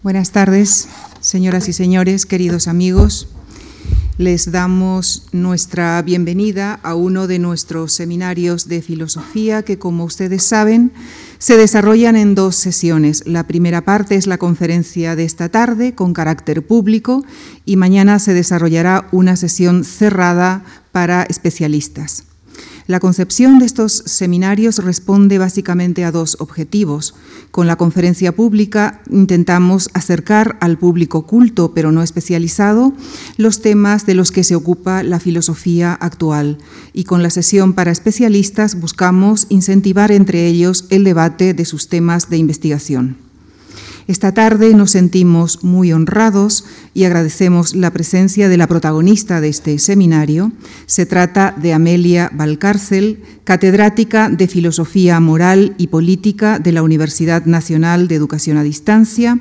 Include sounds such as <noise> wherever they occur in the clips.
Buenas tardes, señoras y señores, queridos amigos. Les damos nuestra bienvenida a uno de nuestros seminarios de filosofía que, como ustedes saben, se desarrollan en dos sesiones. La primera parte es la conferencia de esta tarde con carácter público y mañana se desarrollará una sesión cerrada para especialistas. La concepción de estos seminarios responde básicamente a dos objetivos. Con la conferencia pública intentamos acercar al público culto, pero no especializado, los temas de los que se ocupa la filosofía actual. Y con la sesión para especialistas buscamos incentivar entre ellos el debate de sus temas de investigación. Esta tarde nos sentimos muy honrados y agradecemos la presencia de la protagonista de este seminario. Se trata de Amelia Valcárcel, catedrática de Filosofía Moral y Política de la Universidad Nacional de Educación a Distancia,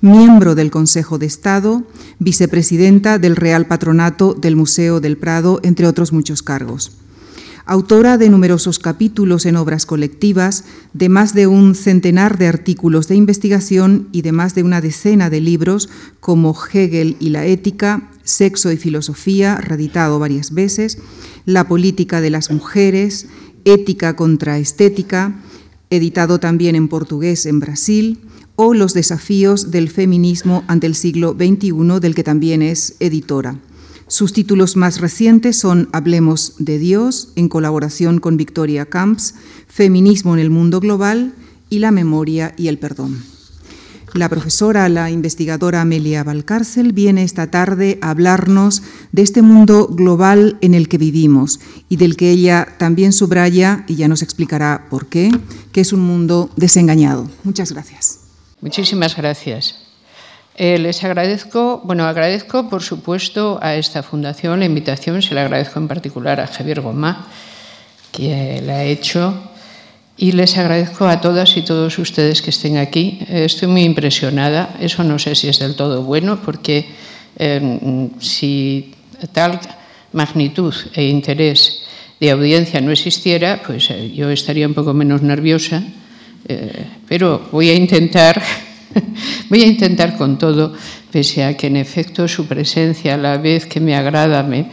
miembro del Consejo de Estado, vicepresidenta del Real Patronato del Museo del Prado, entre otros muchos cargos autora de numerosos capítulos en obras colectivas, de más de un centenar de artículos de investigación y de más de una decena de libros como Hegel y la ética, Sexo y filosofía, reeditado varias veces, La política de las mujeres, Ética contra estética, editado también en portugués en Brasil, o Los desafíos del feminismo ante el siglo XXI, del que también es editora. Sus títulos más recientes son Hablemos de Dios, en colaboración con Victoria Camps, Feminismo en el Mundo Global y La Memoria y el Perdón. La profesora, la investigadora Amelia Valcárcel, viene esta tarde a hablarnos de este mundo global en el que vivimos y del que ella también subraya, y ya nos explicará por qué, que es un mundo desengañado. Muchas gracias. Muchísimas gracias. Eh, les agradezco, bueno, agradezco por supuesto a esta fundación la invitación, se la agradezco en particular a Javier Gomá, que la ha hecho, y les agradezco a todas y todos ustedes que estén aquí. Eh, estoy muy impresionada, eso no sé si es del todo bueno, porque em, si tal magnitud e interés de audiencia no existiera, pues eh, yo estaría un poco menos nerviosa, pero voy a intentar <laughs> Voy a intentar con todo, pese a que en efecto su presencia a la vez que me agrada me,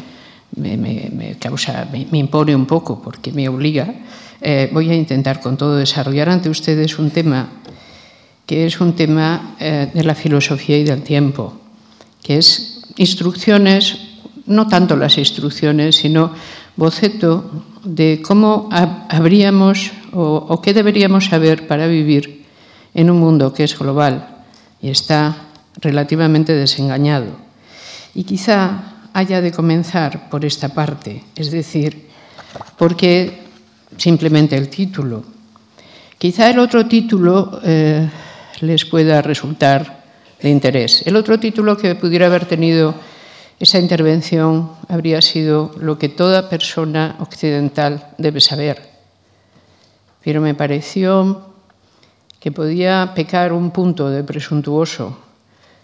causa, me, impone un poco porque me obliga, eh, voy a intentar con todo desarrollar ante ustedes un tema que es un tema eh, de la filosofía y del tiempo, que es instrucciones, no tanto las instrucciones, sino boceto de cómo habríamos o, o qué deberíamos saber para vivir en un mundo que es global y está relativamente desengañado. Y quizá haya de comenzar por esta parte, es decir, porque simplemente el título. Quizá el otro título eh, les pueda resultar de interés. El otro título que pudiera haber tenido esa intervención habría sido lo que toda persona occidental debe saber. Pero me pareció que podía pecar un punto de presuntuoso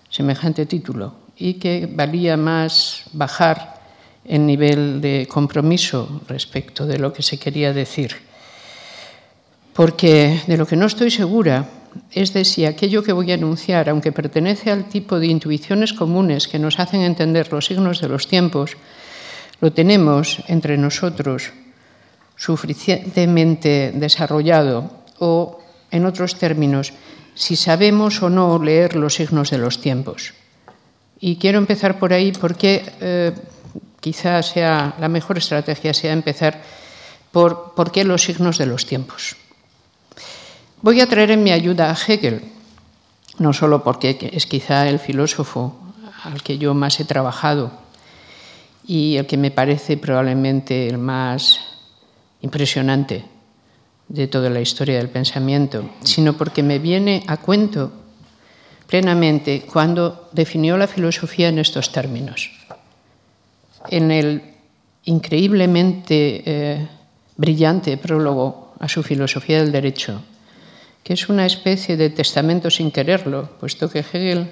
semejante título y que valía más bajar el nivel de compromiso respecto de lo que se quería decir. Porque de lo que no estoy segura es de si aquello que voy a anunciar, aunque pertenece al tipo de intuiciones comunes que nos hacen entender los signos de los tiempos, lo tenemos entre nosotros suficientemente desarrollado o en otros términos, si sabemos o no leer los signos de los tiempos. Y quiero empezar por ahí porque eh, quizás sea la mejor estrategia sea empezar por por qué los signos de los tiempos. Voy a traer en mi ayuda a Hegel, no solo porque es quizá el filósofo al que yo más he trabajado y el que me parece probablemente el más impresionante de toda la historia del pensamiento, sino porque me viene a cuento plenamente cuando definió la filosofía en estos términos. En el increíblemente eh, brillante prólogo a su filosofía del derecho, que es una especie de testamento sin quererlo, puesto que Hegel,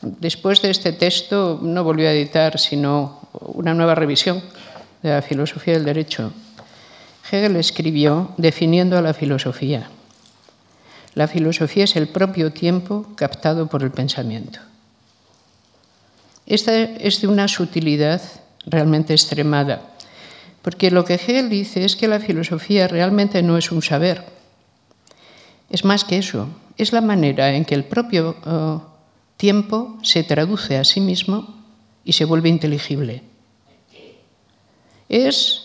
después de este texto, no volvió a editar sino una nueva revisión de la filosofía del derecho, Hegel escribió definiendo a la filosofía. La filosofía es el propio tiempo captado por el pensamiento. Esta es de una sutilidad realmente extremada, porque lo que Hegel dice es que la filosofía realmente no es un saber, es más que eso, es la manera en que el propio uh, tiempo se traduce a sí mismo y se vuelve inteligible. Es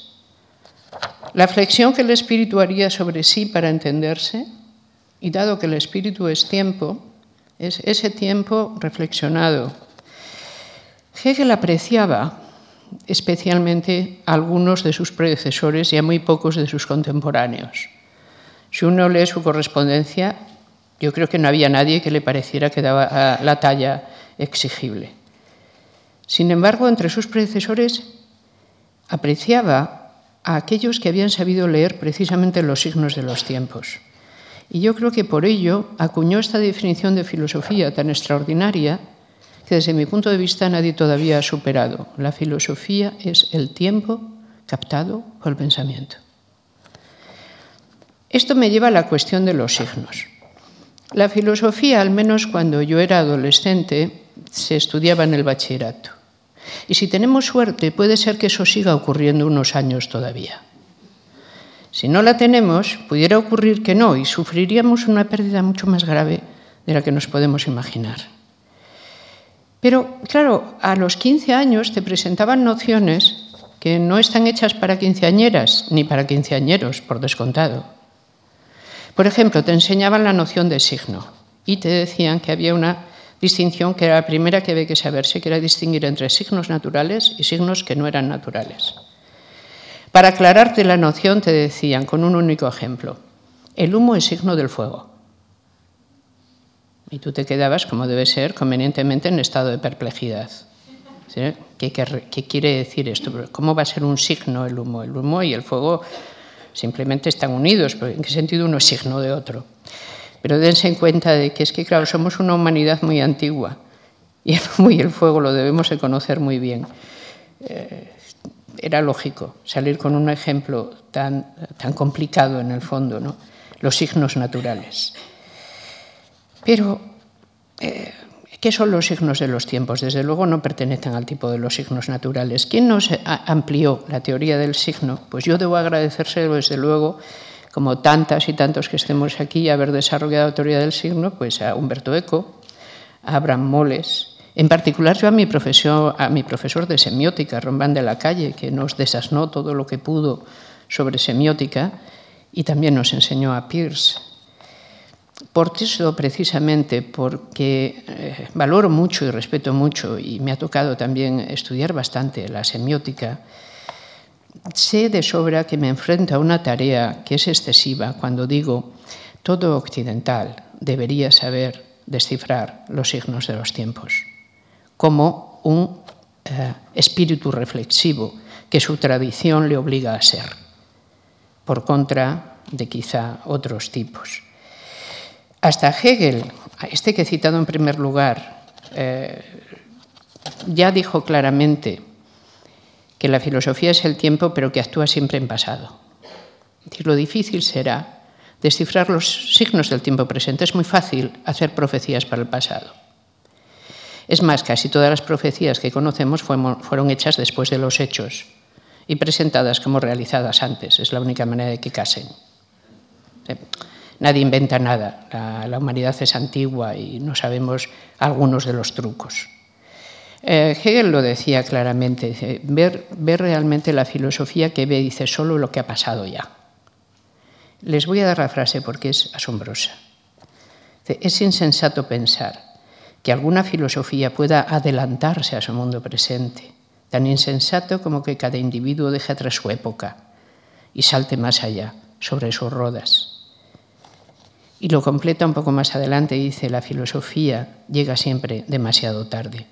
la flexión que el espíritu haría sobre sí para entenderse, y dado que el espíritu es tiempo, es ese tiempo reflexionado. Hegel apreciaba especialmente a algunos de sus predecesores y a muy pocos de sus contemporáneos. Si uno lee su correspondencia, yo creo que no había nadie que le pareciera que daba la talla exigible. Sin embargo, entre sus predecesores apreciaba a aquellos que habían sabido leer precisamente los signos de los tiempos. Y yo creo que por ello acuñó esta definición de filosofía tan extraordinaria que desde mi punto de vista nadie todavía ha superado. La filosofía es el tiempo captado por el pensamiento. Esto me lleva a la cuestión de los signos. La filosofía, al menos cuando yo era adolescente, se estudiaba en el bachillerato. Y si tenemos suerte, puede ser que eso siga ocurriendo unos años todavía. Si no la tenemos, pudiera ocurrir que no y sufriríamos una pérdida mucho más grave de la que nos podemos imaginar. Pero, claro, a los 15 años te presentaban nociones que no están hechas para quinceañeras ni para quinceañeros, por descontado. Por ejemplo, te enseñaban la noción de signo y te decían que había una distinción que era la primera que había que saberse, que era distinguir entre signos naturales y signos que no eran naturales. Para aclararte la noción te decían con un único ejemplo, el humo es signo del fuego. Y tú te quedabas, como debe ser, convenientemente en estado de perplejidad. ¿Qué, ¿Qué, quiere decir esto? ¿Cómo va a ser un signo el humo? El humo y el fuego simplemente están unidos, pero ¿en qué sentido uno es signo de otro? Pero dense en cuenta de que es que, claro, somos una humanidad muy antigua y el, fuego lo debemos de conocer muy bien. Eh, era lógico salir con un ejemplo tan, tan complicado en el fondo, ¿no? los signos naturales. Pero eh, ¿Qué son los signos de los tiempos? Desde luego no pertenecen al tipo de los signos naturales. ¿Quién nos amplió la teoría del signo? Pues yo debo agradecérselo desde luego, como tantas y tantos que estemos aquí, haber desarrollado la teoría del signo, pues a Humberto Eco, a Abraham Moles, en particular yo a mi, profesor, a mi profesor de semiótica, Román de la Calle, que nos desasnó todo lo que pudo sobre semiótica y también nos enseñó a Peirce. Por eso, precisamente, porque eh, valoro mucho y respeto mucho, y me ha tocado también estudiar bastante la semiótica, sé de sobra que me enfrento a una tarea que es excesiva cuando digo todo occidental debería saber descifrar los signos de los tiempos, como un eh, espíritu reflexivo que su tradición le obliga a ser, por contra de quizá otros tipos. Hasta Hegel, este que he citado en primer lugar, eh, ya dijo claramente que la filosofía es el tiempo, pero que actúa siempre en pasado. lo difícil será descifrar los signos del tiempo presente. Es muy fácil hacer profecías para el pasado. Es más, casi todas las profecías que conocemos fueron hechas después de los hechos y presentadas como realizadas antes. Es la única manera de que casen. Nadie inventa nada. La, humanidad es antigua y no sabemos algunos de los trucos. Eh, Hegel lo decía claramente, ver, realmente la filosofía que ve, dice solo lo que ha pasado ya. Les voy a dar la frase porque es asombrosa. Es insensato pensar que alguna filosofía pueda adelantarse a su mundo presente, tan insensato como que cada individuo deje atrás su época y salte más allá, sobre sus rodas. Y lo completa un poco más adelante, dice, la filosofía llega siempre demasiado tarde.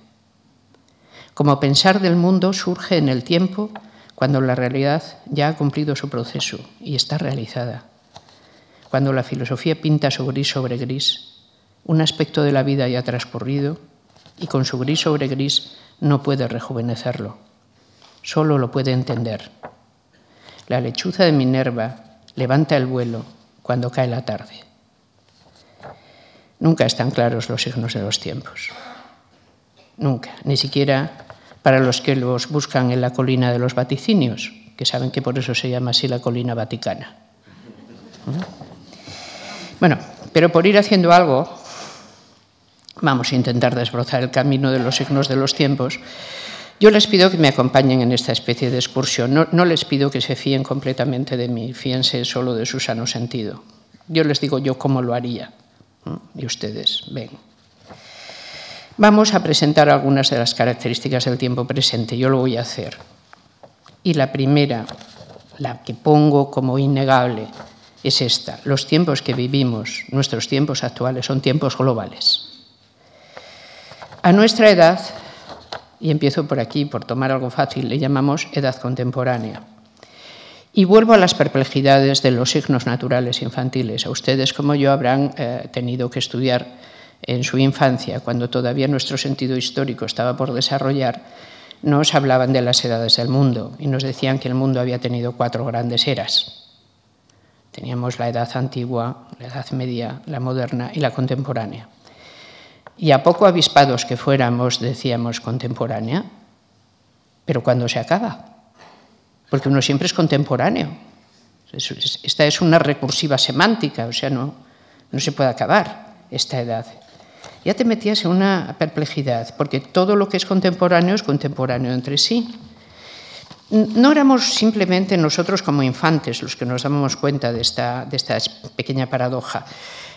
Como pensar del mundo surge en el tiempo cuando la realidad ya ha cumplido su proceso y está realizada. Cuando la filosofía pinta su gris sobre gris, un aspecto de la vida ya transcurrido y con su gris sobre gris no puede rejuvenecerlo, solo lo puede entender. La lechuza de Minerva levanta el vuelo cuando cae la tarde. Nunca están claros los signos de los tiempos. Nunca. Ni siquiera para los que los buscan en la colina de los vaticinios, que saben que por eso se llama así la colina vaticana. Bueno, pero por ir haciendo algo, vamos a intentar desbrozar el camino de los signos de los tiempos. Yo les pido que me acompañen en esta especie de excursión. No, les pido que se fíen completamente de mí, fíense solo de su sano sentido. Yo les digo yo cómo lo haría. Y ustedes ven. Vamos a presentar algunas de las características del tiempo presente. Yo lo voy a hacer. Y la primera, la que pongo como innegable, es esta. Los tiempos que vivimos, nuestros tiempos actuales, son tiempos globales. A nuestra edad, y empiezo por aquí, por tomar algo fácil, le llamamos edad contemporánea. Y vuelvo a las perplejidades de los signos naturales infantiles. A ustedes, como yo, habrán eh, tenido que estudiar en su infancia, cuando todavía nuestro sentido histórico estaba por desarrollar, nos hablaban de las edades del mundo y nos decían que el mundo había tenido cuatro grandes eras. Teníamos la edad antigua, la edad media, la moderna y la contemporánea. Y a poco avispados que fuéramos, decíamos contemporánea, pero ¿cuándo se acaba? Porque uno siempre es contemporáneo. Esta es una recursiva semántica, o sea, no, no se puede acabar esta edad. Ya te metías en una perplejidad, porque todo lo que es contemporáneo es contemporáneo entre sí. No éramos simplemente nosotros como infantes los que nos dábamos cuenta de esta, de esta pequeña paradoja.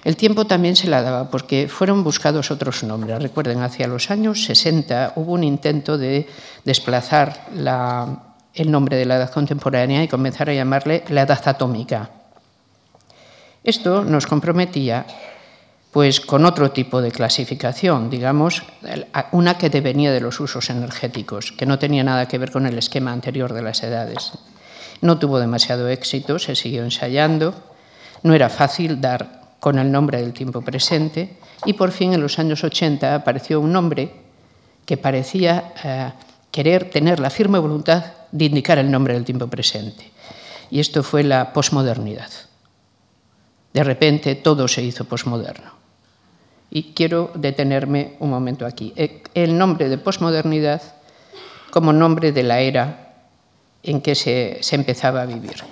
El tiempo también se la daba porque fueron buscados otros nombres. Recuerden, hacia los años 60 hubo un intento de desplazar el nombre de la edad contemporánea y comenzar a llamarle la edad atómica. Esto nos comprometía pues con otro tipo de clasificación, digamos, una que devenía de los usos energéticos, que no tenía nada que ver con el esquema anterior de las edades. No tuvo demasiado éxito, se siguió ensayando, no era fácil dar con el nombre del tiempo presente y por fin en los años 80 apareció un nombre que parecía eh, querer tener la firme voluntad de indicar el nombre del tiempo presente. Y esto fue la posmodernidad. De repente todo se hizo posmoderno. Y quiero detenerme un momento aquí. E, el nombre de posmodernidad como nombre de la era en que se, empezaba a vivir.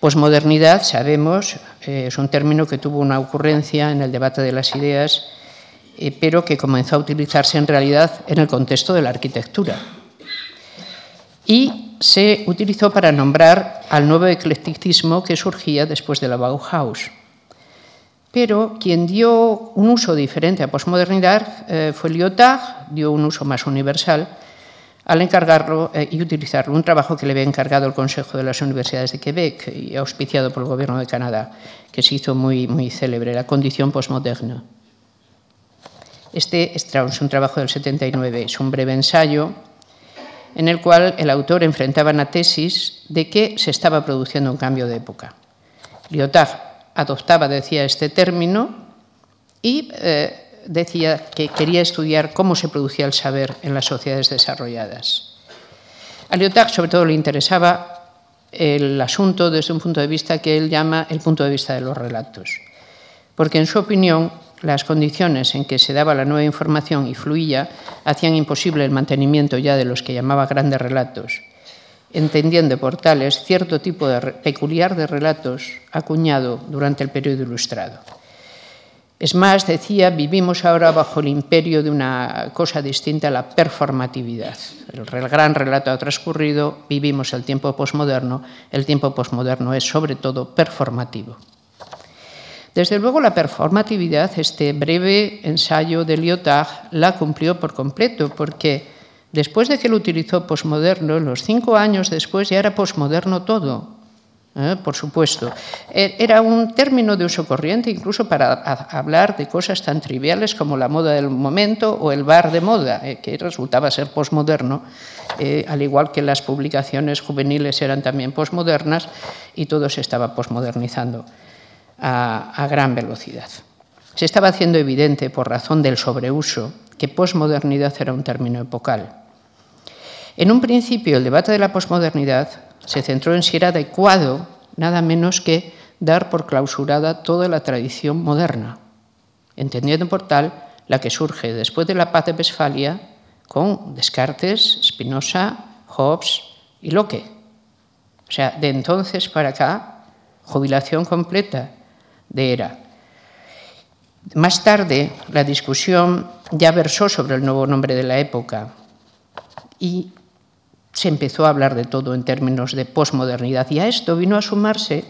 Posmodernidad, sabemos, eh, es un término que tuvo una ocurrencia en el debate de las ideas, eh, pero que comenzó a utilizarse en realidad en el contexto de la arquitectura. Y se utilizó para nombrar al nuevo eclecticismo que surgía después de la Bauhaus. Pero quien dio un uso diferente a posmodernidad eh, fue Lyotard, dio un uso más universal al encargarlo eh, y utilizarlo. Un trabajo que le había encargado el Consejo de las Universidades de Quebec y auspiciado por el Gobierno de Canadá, que se hizo muy, muy célebre, la condición postmoderna. Este es un trabajo del 79, es un breve ensayo en el cual el autor enfrentaba una tesis de que se estaba produciendo un cambio de época. Lyotard adoptaba, decía, este término y eh, decía que quería estudiar cómo se producía el saber en las sociedades desarrolladas. A Lyotard, sobre todo, le interesaba el asunto desde un punto de vista que él llama el punto de vista de los relatos, porque en su opinión las condiciones en que se daba la nueva información y fluía hacían imposible el mantenimiento ya de los que llamaba grandes relatos entendiendo por tales cierto tipo de, peculiar de relatos acuñado durante el periodo ilustrado. Es más, decía, vivimos ahora bajo el imperio de una cosa distinta a la performatividad. El gran relato ha transcurrido, vivimos el tiempo posmoderno, el tiempo posmoderno es sobre todo performativo. Desde luego la performatividad, este breve ensayo de Lyotard, la cumplió por completo, porque Después de que lo utilizó posmoderno, los cinco años después ya era posmoderno todo, ¿eh? por supuesto. E, era un término de uso corriente incluso para hablar de cosas tan triviales como la moda del momento o el bar de moda, eh, que resultaba ser posmoderno, eh, al igual que las publicaciones juveniles eran también posmodernas y todo se estaba posmodernizando a, a gran velocidad. Se estaba haciendo evidente, por razón del sobreuso, que posmodernidad era un término epocal en un principio, el debate de la posmodernidad se centró en si era adecuado nada menos que dar por clausurada toda la tradición moderna. entendiendo por tal la que surge después de la paz de Westfalia con Descartes, Spinoza, Hobbes y Locke. O sea, de entonces para acá, jubilación completa de era. Más tarde, la discusión ya versó sobre el nuevo nombre de la época y se empezó a hablar de todo en términos de posmodernidad. Y a esto vino a sumarse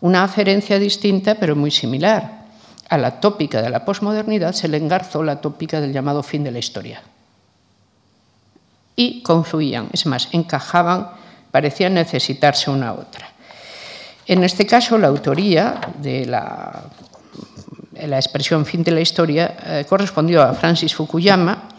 una aferencia distinta, pero muy similar. A la tópica de la posmodernidad se le engarzó la tópica del llamado fin de la historia. Y confluían, es más, encajaban, parecían necesitarse una a otra. En este caso, la autoría de la expresión fin de la historia eh, correspondió a Francis Fukuyama,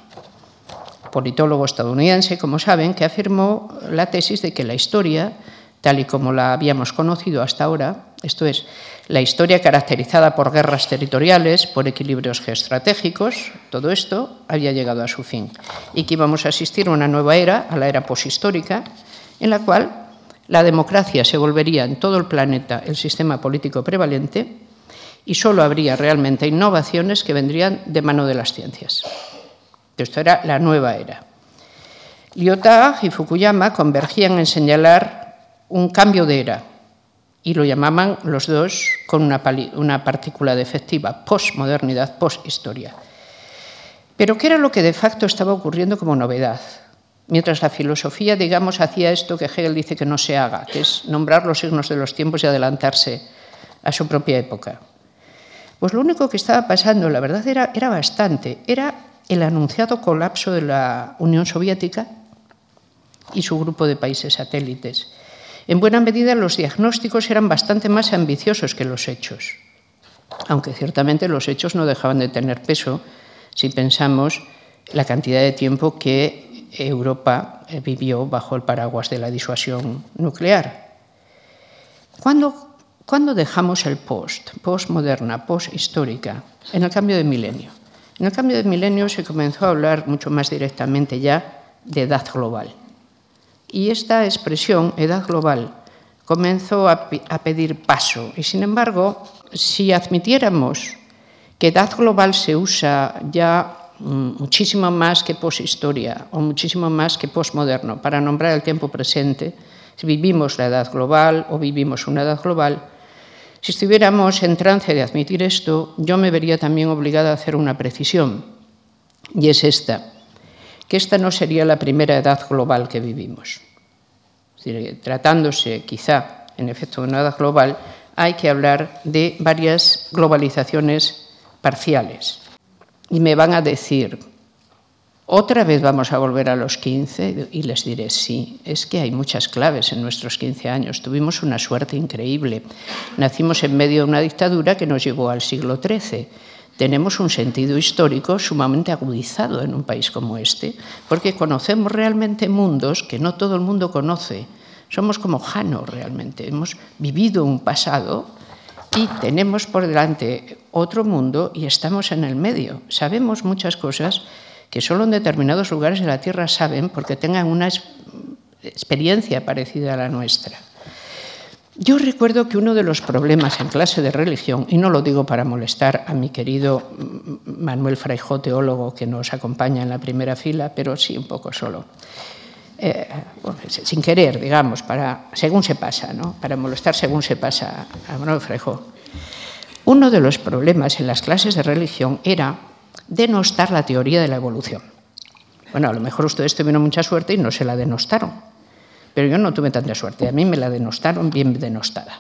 politólogo estadounidense, como saben, que afirmó la tesis de que la historia, tal y como la habíamos conocido hasta ahora, esto es, la historia caracterizada por guerras territoriales, por equilibrios geoestratégicos, todo esto había llegado a su fin y que íbamos a asistir a una nueva era, a la era poshistórica, en la cual la democracia se volvería en todo el planeta el sistema político prevalente y solo habría realmente innovaciones que vendrían de mano de las ciencias. Esto era la nueva era. Lyotard y Fukuyama convergían en señalar un cambio de era y lo llamaban los dos con una, una partícula defectiva, postmodernidad, posthistoria. Pero ¿qué era lo que de facto estaba ocurriendo como novedad? Mientras la filosofía, digamos, hacía esto que Hegel dice que no se haga, que es nombrar los signos de los tiempos y adelantarse a su propia época. Pues lo único que estaba pasando, la verdad, era bastante. Era el anunciado colapso de la Unión Soviética y su grupo de países satélites. En buena medida los diagnósticos eran bastante más ambiciosos que los hechos, aunque ciertamente los hechos no dejaban de tener peso si pensamos la cantidad de tiempo que Europa vivió bajo el paraguas de la disuasión nuclear. ¿Cuándo ¿Cuándo dejamos el post, postmoderna, posthistórica? En el cambio de milenio. En el cambio de milenio se comenzó a hablar mucho más directamente ya de edad global. Y esta expresión, edad global, comenzó a, pedir paso. Y sin embargo, si admitiéramos que edad global se usa ya mm, muchísimo más que poshistoria o muchísimo más que postmoderno para nombrar el tiempo presente, si vivimos la edad global o vivimos una edad global, si estuviéramos en trance de admitir esto, yo me vería también obligada a hacer una precisión, y es esta, que esta no sería la primera edad global que vivimos. tratándose quizá, en efecto, de una edad global, hay que hablar de varias globalizaciones parciales. Y me van a decir, otra vez vamos a volver a los 15 y les diré, sí, es que hay muchas claves en nuestros 15 años. Tuvimos una suerte increíble. Nacimos en medio de una dictadura que nos llevó al siglo XIII. Tenemos un sentido histórico sumamente agudizado en un país como este, porque conocemos realmente mundos que no todo el mundo conoce. Somos como Jano realmente. Hemos vivido un pasado y tenemos por delante otro mundo y estamos en el medio. Sabemos muchas cosas que solo en determinados lugares de la Tierra saben porque tengan una experiencia parecida a la nuestra. Yo recuerdo que uno de los problemas en clase de religión, y no lo digo para molestar a mi querido Manuel Fraijó, teólogo que nos acompaña en la primera fila, pero sí un poco solo, eh, sin querer, digamos, para, según se pasa, ¿no? para molestar según se pasa a Manuel Fraijó. Uno de los problemas en las clases de religión era denostar la teoría de la evolución. Bueno, a lo mejor ustedes tuvieron mucha suerte y no se la denostaron, pero yo no tuve tanta suerte. A mí me la denostaron bien denostada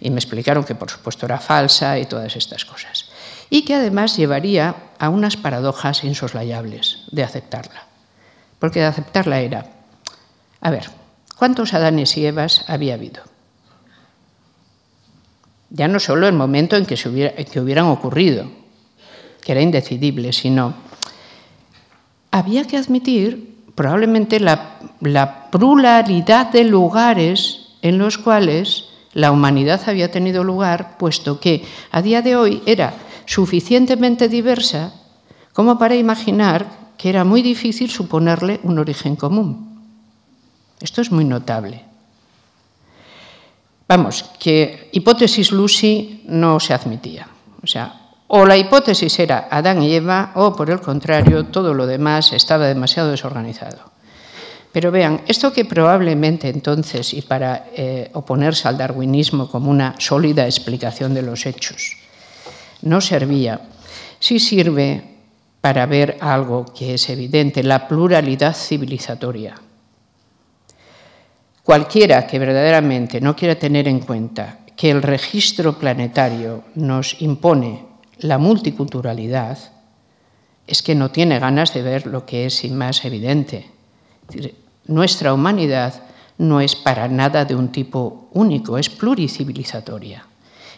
y me explicaron que por supuesto era falsa y todas estas cosas. Y que además llevaría a unas paradojas insoslayables de aceptarla. Porque de aceptarla era, a ver, ¿cuántos Adanes y Evas había habido? Ya no solo el momento en que, se en que hubieran ocurrido, que era indecidible, sino había que admitir probablemente la, la pluralidad de lugares en los cuales la humanidad había tenido lugar, puesto que a día de hoy era suficientemente diversa como para imaginar que era muy difícil suponerle un origen común. Esto es muy notable. Vamos, que hipótesis Lucy no se admitía. O sea, O la hipótesis era Adán y Eva, o por el contrario, todo lo demás estaba demasiado desorganizado. Pero vean, esto que probablemente entonces, y para eh, oponerse al darwinismo como una sólida explicación de los hechos, no servía, sí sirve para ver algo que es evidente, la pluralidad civilizatoria. Cualquiera que verdaderamente no quiera tener en cuenta que el registro planetario nos impone la multiculturalidad, es que no tiene ganas de ver lo que es más evidente. Nuestra humanidad no es para nada de un tipo único, es pluricivilizatoria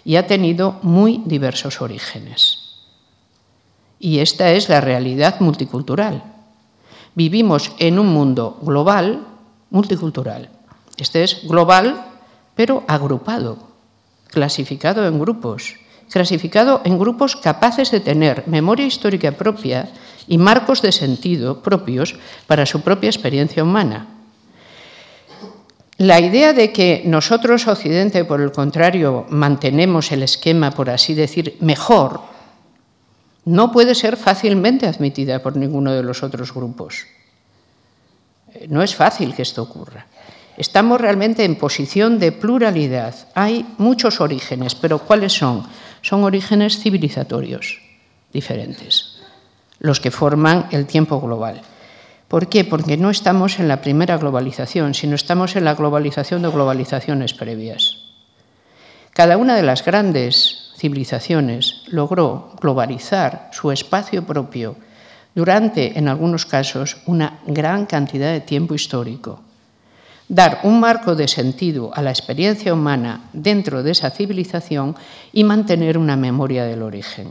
y ha tenido muy diversos orígenes. Y esta es la realidad multicultural. Vivimos en un mundo global, multicultural. Este es global, pero agrupado, clasificado en grupos, clasificado en grupos capaces de tener memoria histórica propia y marcos de sentido propios para su propia experiencia humana. La idea de que nosotros, Occidente, por el contrario, mantenemos el esquema, por así decir, mejor, no puede ser fácilmente admitida por ninguno de los otros grupos. Eh, no es fácil que esto ocurra. Estamos realmente en posición de pluralidad. Hay muchos orígenes, pero ¿cuáles son? Son orígenes civilizatorios diferentes, los que forman el tiempo global. ¿Por qué? Porque no estamos en la primera globalización, sino estamos en la globalización de globalizaciones previas. Cada una de las grandes civilizaciones logró globalizar su espacio propio durante, en algunos casos, una gran cantidad de tiempo histórico. Dar un marco de sentido a la experiencia humana dentro de esa civilización y mantener una memoria del origen.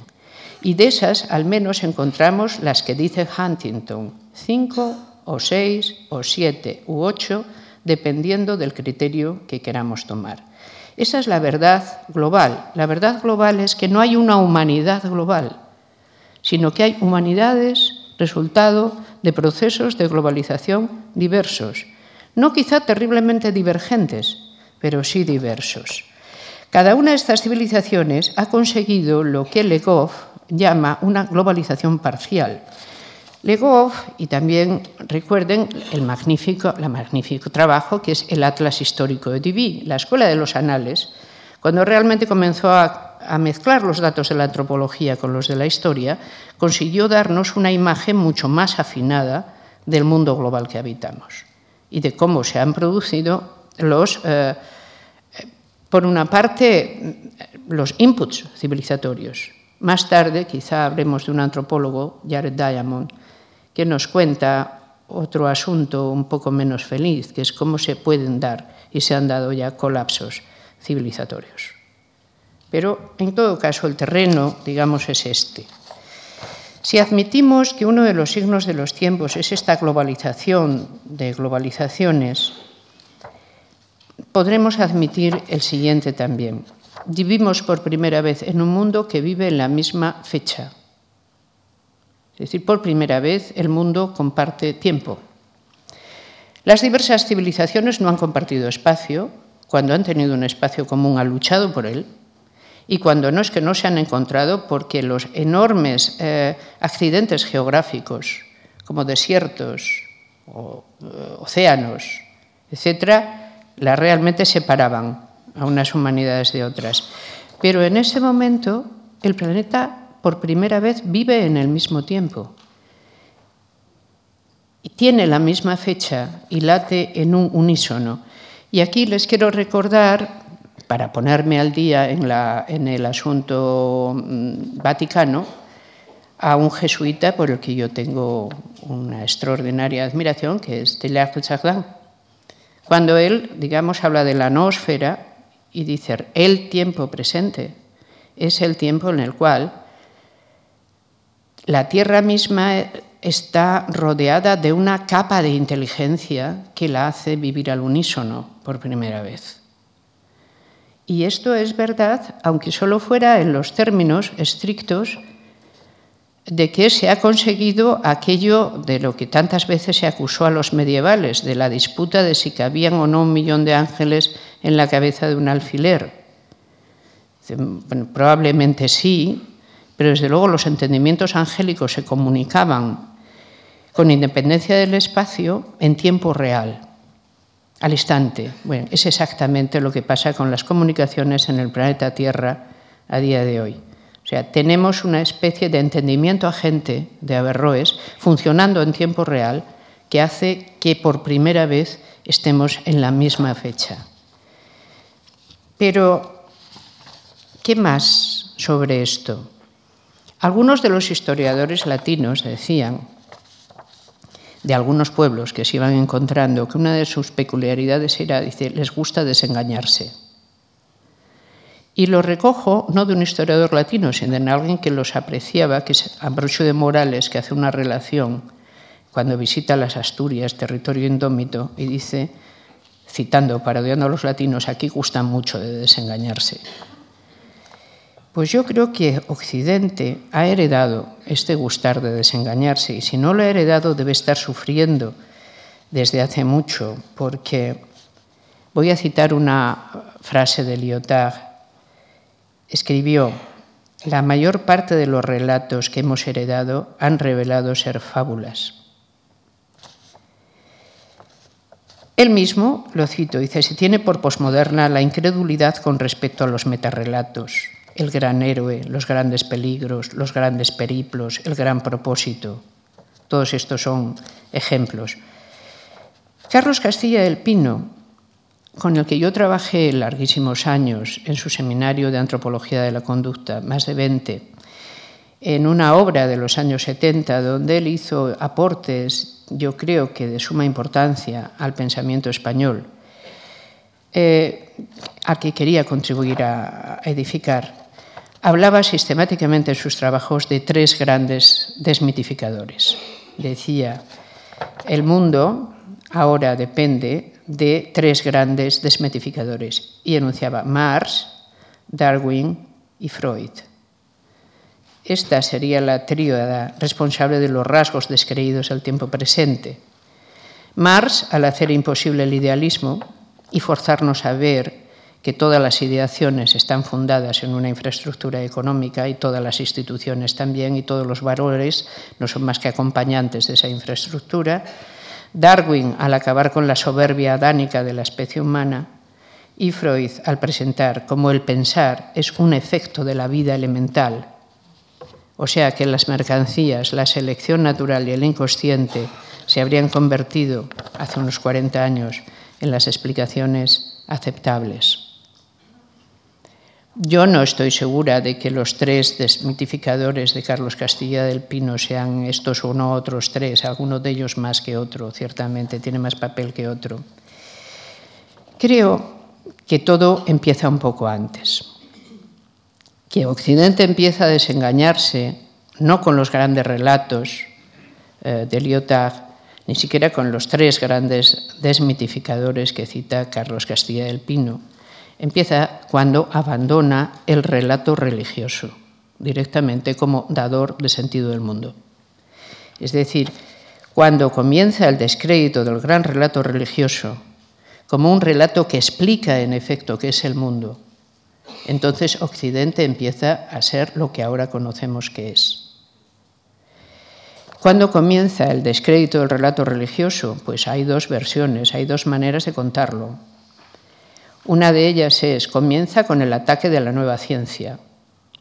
Y de esas al menos encontramos las que dice Huntington, cinco o seis o siete u ocho, dependiendo del criterio que queramos tomar. Esa es la verdad global. La verdad global es que no hay una humanidad global, sino que hay humanidades resultado de procesos de globalización diversos, no quizá terriblemente divergentes, pero sí diversos. Cada una de estas civilizaciones ha conseguido lo que Legov llama una globalización parcial. Legov, y también recuerden el magnífico, magnífico trabajo que es el Atlas Histórico de Diví, la Escuela de los Anales, cuando realmente comenzó a mezclar los datos de la antropología con los de la historia, consiguió darnos una imagen mucho más afinada del mundo global que habitamos y de cómo se han producido los, eh, por una parte, los inputs civilizatorios, más tarde, quizá hablemos de un antropólogo, Jared Diamond, que nos cuenta otro asunto un poco menos feliz, que es cómo se pueden dar y se han dado ya colapsos civilizatorios. Pero, en todo caso, el terreno, digamos, es este. Si admitimos que uno de los signos de los tiempos es esta globalización de globalizaciones, podremos admitir el siguiente también. Vivimos por primera vez en un mundo que vive en la misma fecha. Es decir, por primera vez el mundo comparte tiempo. Las diversas civilizaciones no han compartido espacio. Cuando han tenido un espacio común han luchado por él. Y cuando no es que no se han encontrado porque los enormes eh, accidentes geográficos, como desiertos, o, eh, océanos, etcétera, la realmente separaban a unas humanidades de otras. Pero en ese momento el planeta por primera vez vive en el mismo tiempo. Y tiene la misma fecha y late en un unísono. Y aquí les quiero recordar, para ponerme al día en, el asunto mm, vaticano, a un jesuita por el que yo tengo una extraordinaria admiración, que es Teilhard Chardin. Cuando él, digamos, habla de la noosfera, y dice, el tiempo presente es el tiempo en el cual la Tierra misma está rodeada de una capa de inteligencia que la hace vivir al unísono por primera vez. Y esto es verdad, aunque solo fuera en los términos estrictos de que se ha conseguido aquello de lo que tantas veces se acusó a los medievales, de la disputa de si cabían o no un millón de ángeles en la cabeza de un alfiler. probablemente sí, pero desde luego los entendimientos angélicos se comunicaban con independencia del espacio en tiempo real, al instante. Bueno, es exactamente lo que pasa con las comunicaciones en el planeta Tierra a día de hoy. O sea, tenemos una especie de entendimiento agente de Averroes funcionando en tiempo real que hace que por primera vez estemos en la misma fecha. Pero, ¿qué más sobre esto? Algunos de los historiadores latinos decían de algunos pueblos que se iban encontrando, que una de sus peculiaridades era, dice, les gusta desengañarse. Y lo recojo no de un historiador latino, sino de alguien que los apreciaba, que es Ambrosio de Morales, que hace una relación cuando visita las Asturias, territorio indómito, y dice, citando, parodiando a los latinos, aquí gustan mucho de desengañarse. Pues yo creo que Occidente ha heredado este gustar de desengañarse y si no lo ha heredado debe estar sufriendo desde hace mucho, porque voy a citar una frase de Lyotard. Escribió, la mayor parte de los relatos que hemos heredado han revelado ser fábulas. Él mismo, lo cito, dice, se tiene por posmoderna la incredulidad con respecto a los metarrelatos el gran héroe, los grandes peligros, los grandes periplos, el gran propósito. Todos estos son ejemplos. Carlos Castilla del Pino, con el que yo trabajé larguísimos años en su seminario de antropología de la conducta, más de 20, en una obra de los años 70 donde él hizo aportes, yo creo que de suma importancia al pensamiento español, eh, a que quería contribuir a edificar hablaba sistemáticamente en sus trabajos de tres grandes desmitificadores. Decía, el mundo ahora depende de tres grandes desmitificadores y enunciaba Marx, Darwin y Freud. Esta sería la tríada responsable de los rasgos descreídos al tiempo presente. Marx, al hacer imposible el idealismo y forzarnos a ver que todas las ideaciones están fundadas en una infraestructura económica y todas las instituciones también y todos los valores no son más que acompañantes de esa infraestructura. Darwin al acabar con la soberbia adánica de la especie humana y Freud al presentar como el pensar es un efecto de la vida elemental, o sea que las mercancías, la selección natural y el inconsciente se habrían convertido hace unos 40 años en las explicaciones aceptables. Yo no estoy segura de que los tres desmitificadores de Carlos Castilla del Pino sean estos o no otros tres, alguno de ellos más que otro, ciertamente, tiene más papel que otro. Creo que todo empieza un poco antes, que Occidente empieza a desengañarse no con los grandes relatos eh, de Lyotard, ni siquiera con los tres grandes desmitificadores que cita Carlos Castilla del Pino, empieza cuando abandona el relato religioso directamente como dador de sentido del mundo. Es decir, cuando comienza el descrédito del gran relato religioso como un relato que explica en efecto qué es el mundo, entonces Occidente empieza a ser lo que ahora conocemos que es. Cuando comienza el descrédito del relato religioso? Pues hay dos versiones, hay dos maneras de contarlo. Una de ellas es, comienza con el ataque de la nueva ciencia.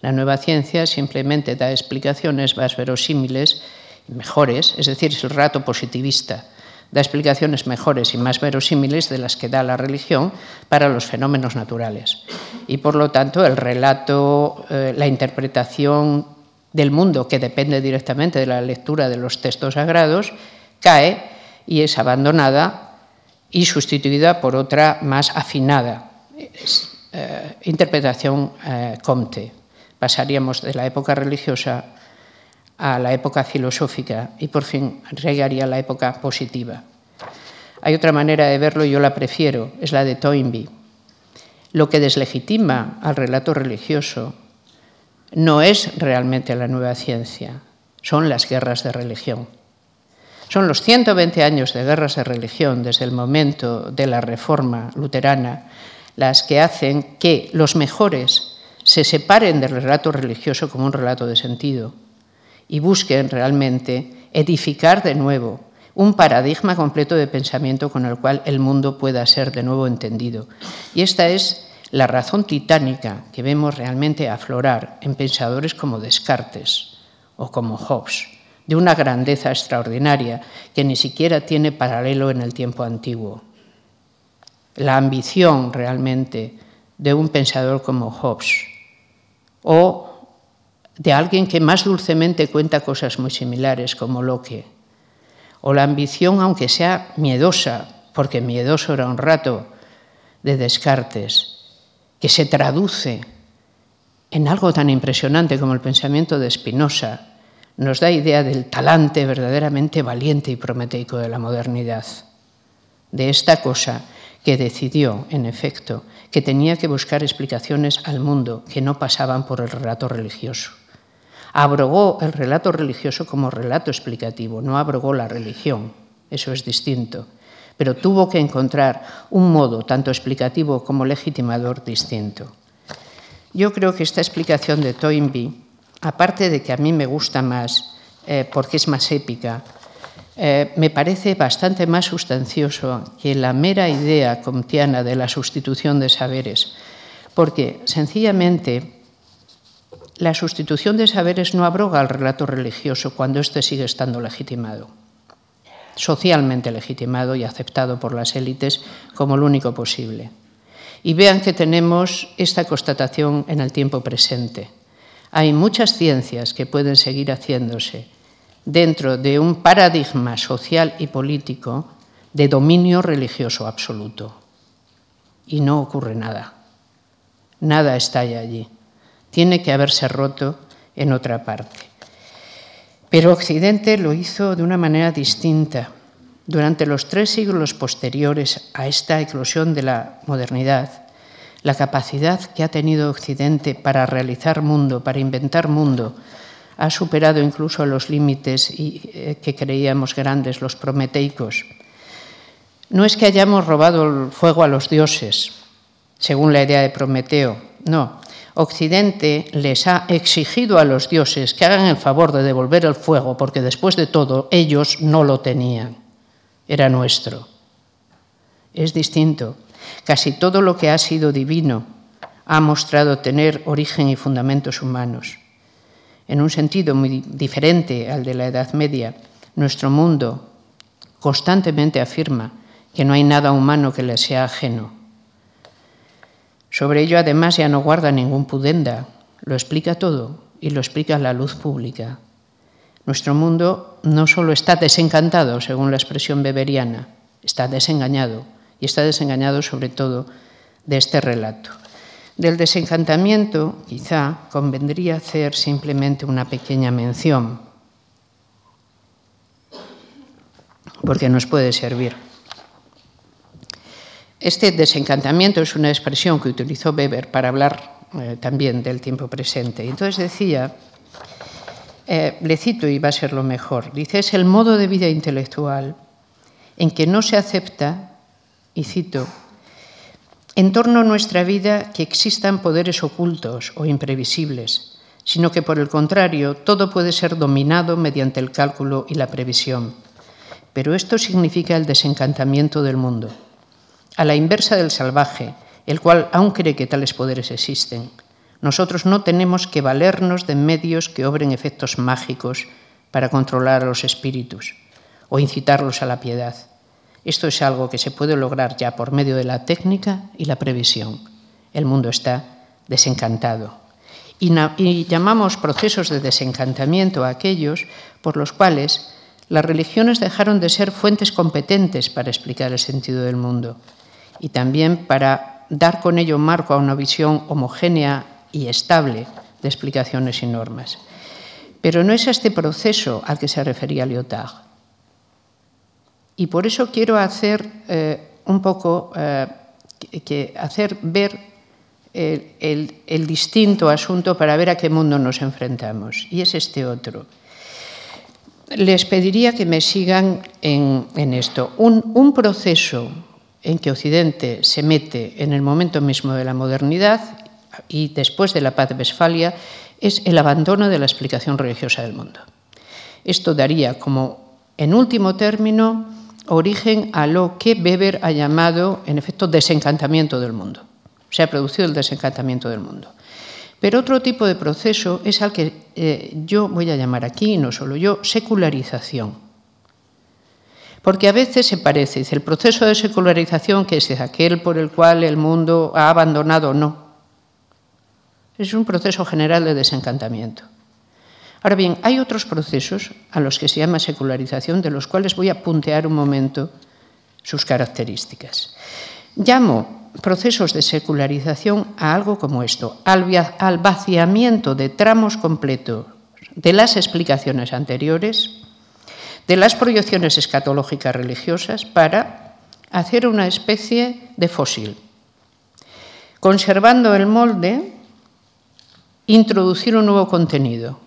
La nueva ciencia simplemente da explicaciones más verosímiles y mejores, es decir, es el rato positivista. Da explicaciones mejores y más verosímiles de las que da la religión para los fenómenos naturales. Y por lo tanto, el relato, eh, la interpretación del mundo, que depende directamente de la lectura de los textos sagrados, cae y es abandonada y sustituida por otra más afinada, eh, interpretación eh, Comte. Pasaríamos de la época religiosa a la época filosófica y por fin llegaría la época positiva. Hay otra manera de verlo y yo la prefiero, es la de Toynbee. Lo que deslegitima al relato religioso no es realmente la nueva ciencia, son las guerras de religión. Son los 120 años de guerras de religión desde el momento de la reforma luterana las que hacen que los mejores se separen del relato religioso como un relato de sentido y busquen realmente edificar de nuevo un paradigma completo de pensamiento con el cual el mundo pueda ser de nuevo entendido. Y esta es la razón titánica que vemos realmente aflorar en pensadores como Descartes o como Hobbes, de una grandeza extraordinaria que ni siquiera tiene paralelo en el tiempo antiguo. La ambición realmente de un pensador como Hobbes o de alguien que más dulcemente cuenta cosas muy similares como Locke, o la ambición, aunque sea miedosa, porque miedoso era un rato, de Descartes, que se traduce en algo tan impresionante como el pensamiento de Spinoza, nos da idea del talante verdaderamente valiente y prometeico de la modernidad, de esta cosa que decidió, en efecto, que tenía que buscar explicaciones al mundo que no pasaban por el relato religioso. Abrogó el relato religioso como relato explicativo, no abrogó la religión, eso es distinto, pero tuvo que encontrar un modo tanto explicativo como legitimador distinto. Yo creo que esta explicación de Toynbee, aparte de que a mí me gusta más eh, porque es más épica, eh, me parece bastante más sustancioso que la mera idea comtiana de la sustitución de saberes, porque sencillamente la sustitución de saberes no abroga el relato religioso cuando éste sigue estando legitimado, socialmente legitimado y aceptado por las élites como lo único posible. Y vean que tenemos esta constatación en el tiempo presente. Hay muchas ciencias que pueden seguir haciéndose dentro de un paradigma social y político de dominio religioso absoluto. Y no ocurre nada. Nada está allí. Tiene que haberse roto en otra parte. Pero Occidente lo hizo de una manera distinta. Durante los tres siglos posteriores a esta eclosión de la modernidad, la capacidad que ha tenido Occidente para realizar mundo, para inventar mundo, ha superado incluso los límites eh, que creíamos grandes, los prometeicos. No es que hayamos robado el fuego a los dioses, según la idea de Prometeo, no. Occidente les ha exigido a los dioses que hagan el favor de devolver el fuego, porque después de todo ellos no lo tenían, era nuestro. Es distinto. Casi todo lo que ha sido divino ha mostrado tener origen y fundamentos humanos en un sentido muy diferente al de la Edad Media, nuestro mundo constantemente afirma que no hay nada humano que le sea ajeno. Sobre ello, además, ya no guarda ningún pudenda, lo explica todo y lo explica la luz pública. Nuestro mundo no solo está desencantado, según la expresión beberiana, está desengañado, y está desengañado sobre todo de este relato. Del desencantamiento, quizá, convendría hacer simplemente una pequeña mención, porque nos puede servir. Este desencantamiento es una expresión que utilizó Weber para hablar eh, también del tiempo presente. Entonces decía, eh, le cito y va a ser lo mejor, dice, es el modo de vida intelectual en que no se acepta, y cito, en torno a nuestra vida que existan poderes ocultos o imprevisibles, sino que por el contrario todo puede ser dominado mediante el cálculo y la previsión. Pero esto significa el desencantamiento del mundo, a la inversa del salvaje, el cual aún cree que tales poderes existen. Nosotros no tenemos que valernos de medios que obren efectos mágicos para controlar a los espíritus o incitarlos a la piedad. Esto es algo que se puede lograr ya por medio de la técnica y la previsión. El mundo está desencantado. Y, llamamos procesos de desencantamiento a aquellos por los cuales las religiones dejaron de ser fuentes competentes para explicar el sentido del mundo y también para dar con ello marco a una visión homogénea y estable de explicaciones y normas. Pero no es este proceso al que se refería Lyotard. Y por eso quiero hacer eh, un poco, eh, que hacer ver el, distinto asunto para ver a qué mundo nos enfrentamos. Y es este otro. Les pediría que me sigan en, en esto. Un, un proceso en que Occidente se mete en el momento mismo de la modernidad, y después de la paz de Westfalia es el abandono de la explicación religiosa del mundo. Esto daría como, en último término, origen a lo que Weber ha llamado, en efecto, desencantamiento del mundo. Se ha producido el desencantamiento del mundo. Pero otro tipo de proceso es al que eh, yo voy a llamar aquí, no solo yo, secularización. Porque a veces se parece, dice, el proceso de secularización que es aquel por el cual el mundo ha abandonado, no. Es un proceso general de desencantamiento. Ahora bien, hay otros procesos a los que se llama secularización, de los cuales voy a puntear un momento sus características. Llamo procesos de secularización a algo como esto, al vaciamiento de tramos completos de las explicaciones anteriores de las proyecciones escatológicas religiosas para hacer una especie de fósil. Conservando el molde, introducir un nuevo contenido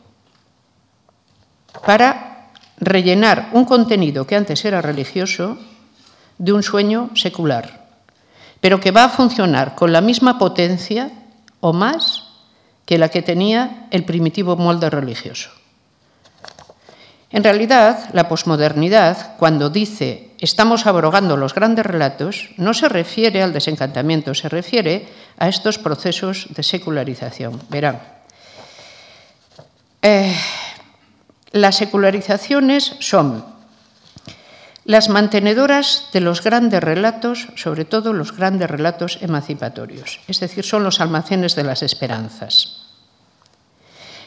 para rellenar un contenido que antes era religioso de un sueño secular, pero que va a funcionar con la misma potencia o más que la que tenía el primitivo molde religioso. En realidad, la posmodernidad, cuando dice estamos abrogando los grandes relatos, no se refiere al desencantamiento, se refiere a estos procesos de secularización. Verán, eh, las secularizaciones son las mantenedoras de los grandes relatos, sobre todo los grandes relatos emancipatorios, es decir, son los almacenes de las esperanzas.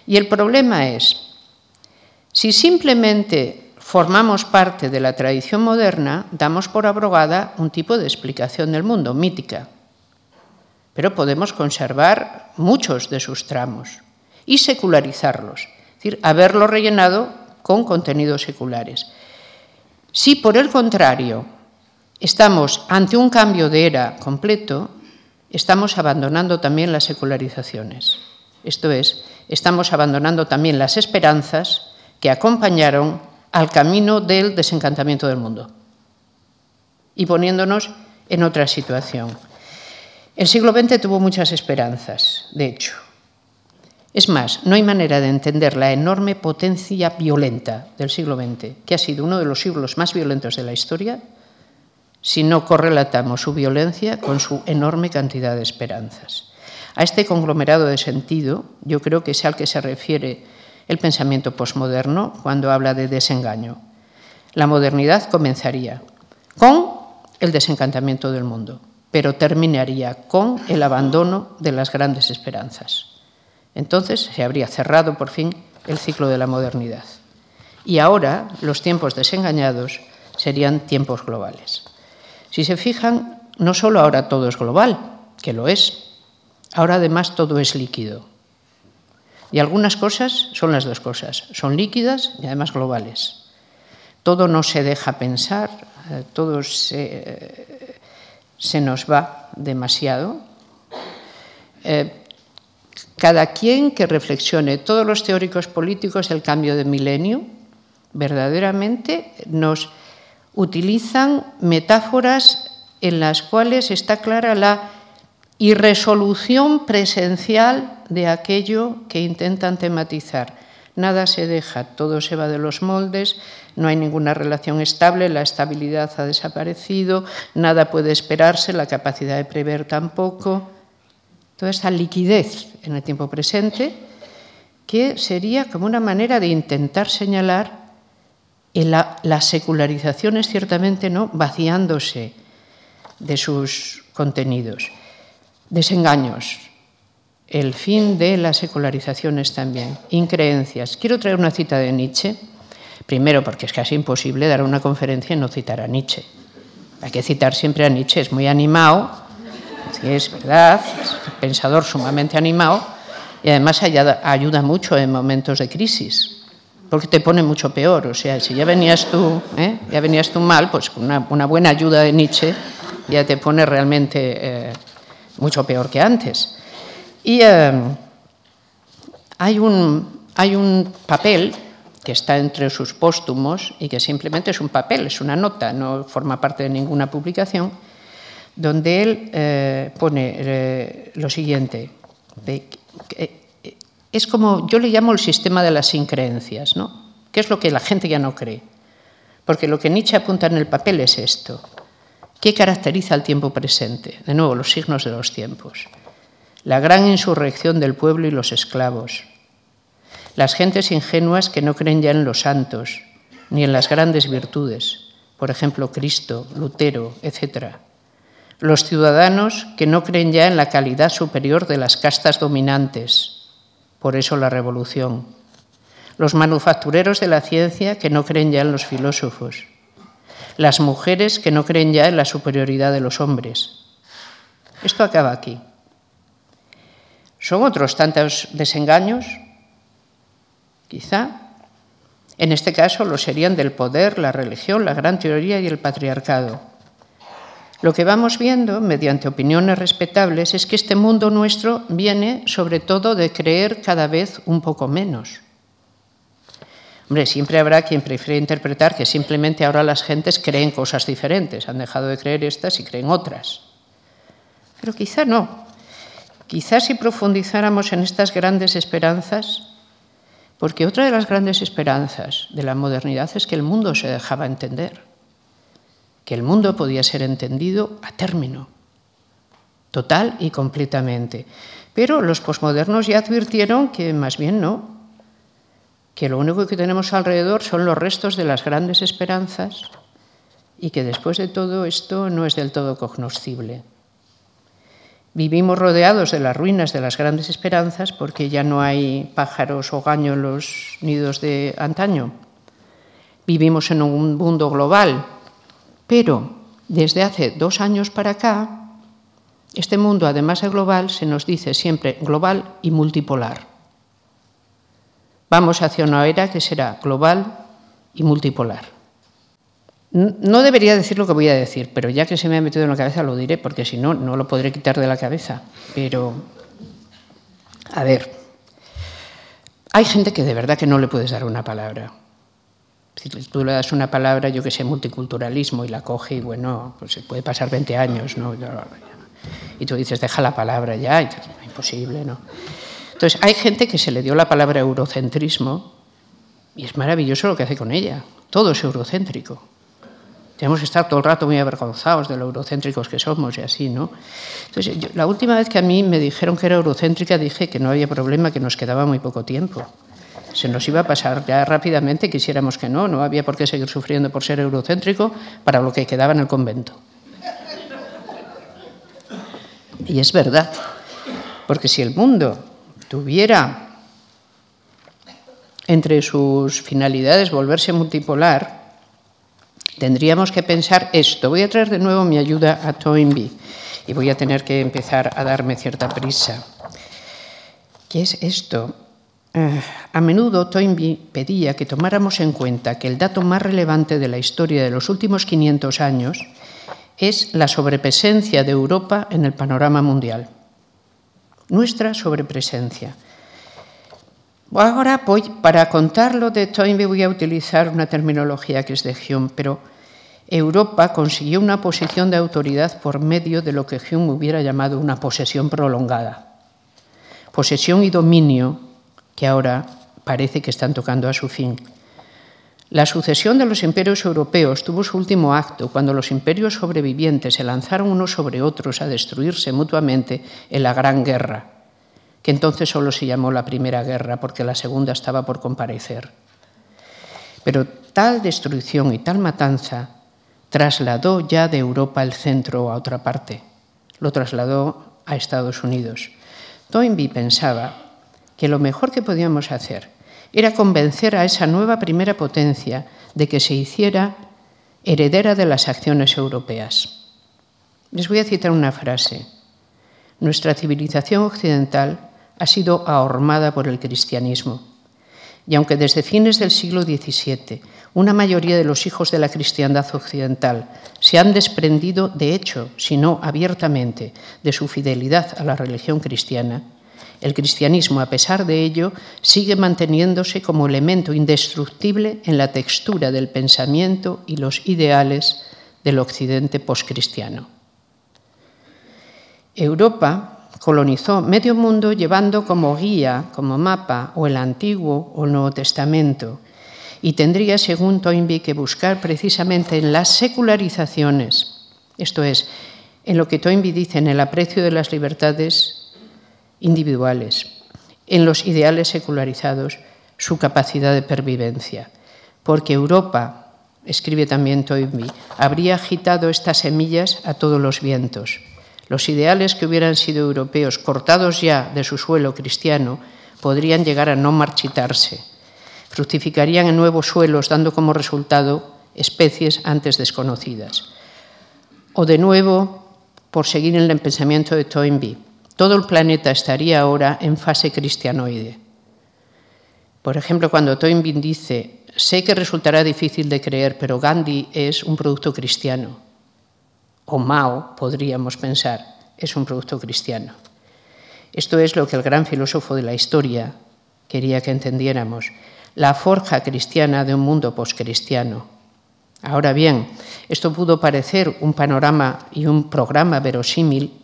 Y el problema es si simplemente formamos parte de la tradición moderna, damos por abrogada un tipo de explicación del mundo, mítica. Pero podemos conservar muchos de sus tramos y secularizarlos, es decir, haberlos rellenado con contenidos seculares. Si, por el contrario, estamos ante un cambio de era completo, estamos abandonando también las secularizaciones. Esto es, estamos abandonando también las esperanzas que acompañaron al camino del desencantamiento del mundo y poniéndonos en otra situación. El siglo XX tuvo muchas esperanzas, de hecho. Es más, no hay manera de entender la enorme potencia violenta del siglo XX, que ha sido uno de los siglos más violentos de la historia, si no correlatamos su violencia con su enorme cantidad de esperanzas. A este conglomerado de sentido, yo creo que es al que se refiere el pensamiento posmoderno cuando habla de desengaño. La modernidad comenzaría con el desencantamiento del mundo, pero terminaría con el abandono de las grandes esperanzas. Entonces se habría cerrado por fin el ciclo de la modernidad. Y ahora los tiempos desengañados serían tiempos globales. Si se fijan, no solo ahora todo es global, que lo es, ahora además todo es líquido. Y algunas cosas son las dos cosas, son líquidas y además globales. Todo no se deja pensar, eh, todo se, se nos va demasiado. Eh, cada quien que reflexione, todos los teóricos políticos del cambio de milenio, verdaderamente nos utilizan metáforas en las cuales está clara la y resolución presencial de aquello que intentan tematizar. Nada se deja, todo se va de los moldes, no hay ninguna relación estable, la estabilidad ha desaparecido, nada puede esperarse, la capacidad de prever tampoco. Toda esta liquidez en el tiempo presente que sería como una manera de intentar señalar las secularizaciones ciertamente no vaciándose de sus contenidos. Desengaños, el fin de las secularizaciones también, increencias. Quiero traer una cita de Nietzsche, primero porque es casi imposible dar una conferencia y no citar a Nietzsche. Hay que citar siempre a Nietzsche, es muy animado, es verdad, es un pensador sumamente animado y además ayuda mucho en momentos de crisis, porque te pone mucho peor. O sea, si ya venías tú, ¿eh? ya venías tú mal, pues con una, buena ayuda de Nietzsche ya te pone realmente eh, mucho peor que antes. Y eh, hay, un, hay un papel que está entre sus póstumos y que simplemente es un papel, es una nota, no forma parte de ninguna publicación, donde él eh, pone eh, lo siguiente, es como, yo le llamo el sistema de las increencias, ¿no? ¿Qué es lo que la gente ya no cree? Porque lo que Nietzsche apunta en el papel es esto. ¿Qué caracteriza al tiempo presente? De nuevo, los signos de los tiempos. La gran insurrección del pueblo y los esclavos. Las gentes ingenuas que no creen ya en los santos, ni en las grandes virtudes, por ejemplo, Cristo, Lutero, etc. Los ciudadanos que no creen ya en la calidad superior de las castas dominantes, por eso la revolución. Los manufactureros de la ciencia que no creen ya en los filósofos las mujeres que no creen ya en la superioridad de los hombres. Esto acaba aquí. ¿Son otros tantos desengaños? Quizá. En este caso lo serían del poder, la religión, la gran teoría y el patriarcado. Lo que vamos viendo, mediante opiniones respetables, es que este mundo nuestro viene sobre todo de creer cada vez un poco menos. Hombre, siempre habrá quien prefiera interpretar que simplemente ahora las gentes creen cosas diferentes, han dejado de creer estas y creen otras. Pero quizá no. Quizá si profundizáramos en estas grandes esperanzas, porque otra de las grandes esperanzas de la modernidad es que el mundo se dejaba entender, que el mundo podía ser entendido a término, total y completamente. Pero los posmodernos ya advirtieron que más bien no, que lo único que tenemos alrededor son los restos de las grandes esperanzas y que después de todo esto no es del todo cognoscible. Vivimos rodeados de las ruinas de las grandes esperanzas porque ya no hay pájaros o gaños en los nidos de antaño. Vivimos en un mundo global, pero desde hace dos años para acá, este mundo, además de global, se nos dice siempre global y multipolar. Vamos hacia una era que será global y multipolar. No debería decir lo que voy a decir, pero ya que se me ha metido en la cabeza lo diré, porque si no, no lo podré quitar de la cabeza. Pero, a ver, hay gente que de verdad que no le puedes dar una palabra. Si tú le das una palabra, yo que sé, multiculturalismo, y la coge, y bueno, pues puede pasar 20 años, ¿no? Y tú dices, deja la palabra ya, imposible, ¿no? Entonces, hay gente que se le dio la palabra eurocentrismo y es maravilloso lo que hace con ella. Todo es eurocéntrico. Tenemos que estar todo el rato muy avergonzados de lo eurocéntricos que somos y así, ¿no? Entonces, la última vez que a mí me dijeron que era eurocéntrica dije que no había problema, que nos quedaba muy poco tiempo. Se nos iba a pasar ya rápidamente, quisiéramos que no, no había por qué seguir sufriendo por ser eurocéntrico para lo que quedaba en el convento. Y es verdad, porque si el mundo tuviera entre sus finalidades volverse multipolar, tendríamos que pensar esto. Voy a traer de nuevo mi ayuda a Toynbee y voy a tener que empezar a darme cierta prisa. ¿Qué es esto? A menudo Toynbee pedía que tomáramos en cuenta que el dato más relevante de la historia de los últimos 500 años es la sobrepresencia de Europa en el panorama mundial nuestra sobrepresencia. Ahora voy, para contarlo de Toynbee voy a utilizar una terminología que es de Hume, pero Europa consiguió una posición de autoridad por medio de lo que Hume hubiera llamado una posesión prolongada. Posesión y dominio que ahora parece que están tocando a su fin. La sucesión de los imperios europeos tuvo su último acto cuando los imperios sobrevivientes se lanzaron unos sobre otros a destruirse mutuamente en la Gran Guerra, que entonces solo se llamó la Primera Guerra porque la Segunda estaba por comparecer. Pero tal destrucción y tal matanza trasladó ya de Europa el centro a otra parte, lo trasladó a Estados Unidos. Toynbee pensaba que lo mejor que podíamos hacer era convencer a esa nueva primera potencia de que se hiciera heredera de las acciones europeas. Les voy a citar una frase. Nuestra civilización occidental ha sido ahormada por el cristianismo. Y aunque desde fines del siglo XVII una mayoría de los hijos de la cristiandad occidental se han desprendido, de hecho, si no abiertamente, de su fidelidad a la religión cristiana, el cristianismo, a pesar de ello, sigue manteniéndose como elemento indestructible en la textura del pensamiento y los ideales del occidente poscristiano. Europa colonizó medio mundo llevando como guía, como mapa, o el Antiguo o el Nuevo Testamento. Y tendría, según Toynbee, que buscar precisamente en las secularizaciones, esto es, en lo que Toynbee dice, en el aprecio de las libertades individuales, en los ideales secularizados, su capacidad de pervivencia. Porque Europa, escribe también Toynbee, habría agitado estas semillas a todos los vientos. Los ideales que hubieran sido europeos, cortados ya de su suelo cristiano, podrían llegar a no marchitarse. Fructificarían en nuevos suelos, dando como resultado especies antes desconocidas. O de nuevo, por seguir en el pensamiento de Toynbee, todo el planeta estaría ahora en fase cristianoide. Por ejemplo, cuando Toynbee dice, sé que resultará difícil de creer, pero Gandhi es un producto cristiano, o Mao, podríamos pensar, es un producto cristiano. Esto es lo que el gran filósofo de la historia quería que entendiéramos, la forja cristiana de un mundo poscristiano. Ahora bien, esto pudo parecer un panorama y un programa verosímil